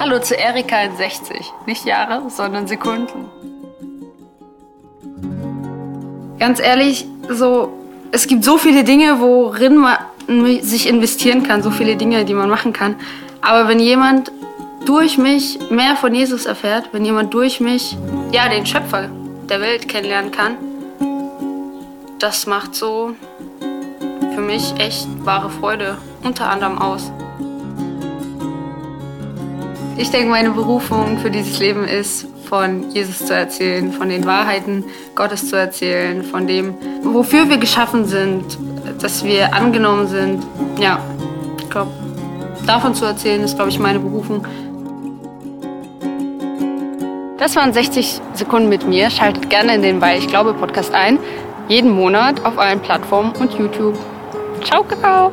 Hallo zu Erika in 60. Nicht Jahre, sondern Sekunden. Ganz ehrlich, so, es gibt so viele Dinge, worin man sich investieren kann, so viele Dinge, die man machen kann. Aber wenn jemand durch mich mehr von Jesus erfährt, wenn jemand durch mich, ja, den Schöpfer der Welt kennenlernen kann, das macht so für mich echt wahre Freude unter anderem aus. Ich denke, meine Berufung für dieses Leben ist, von Jesus zu erzählen, von den Wahrheiten Gottes zu erzählen, von dem, wofür wir geschaffen sind, dass wir angenommen sind. Ja, ich glaube, davon zu erzählen, ist, glaube ich, meine Berufung. Das waren 60 Sekunden mit mir. Schaltet gerne in den Weil ich glaube Podcast ein. Jeden Monat auf allen Plattformen und YouTube. Ciao, Kakao!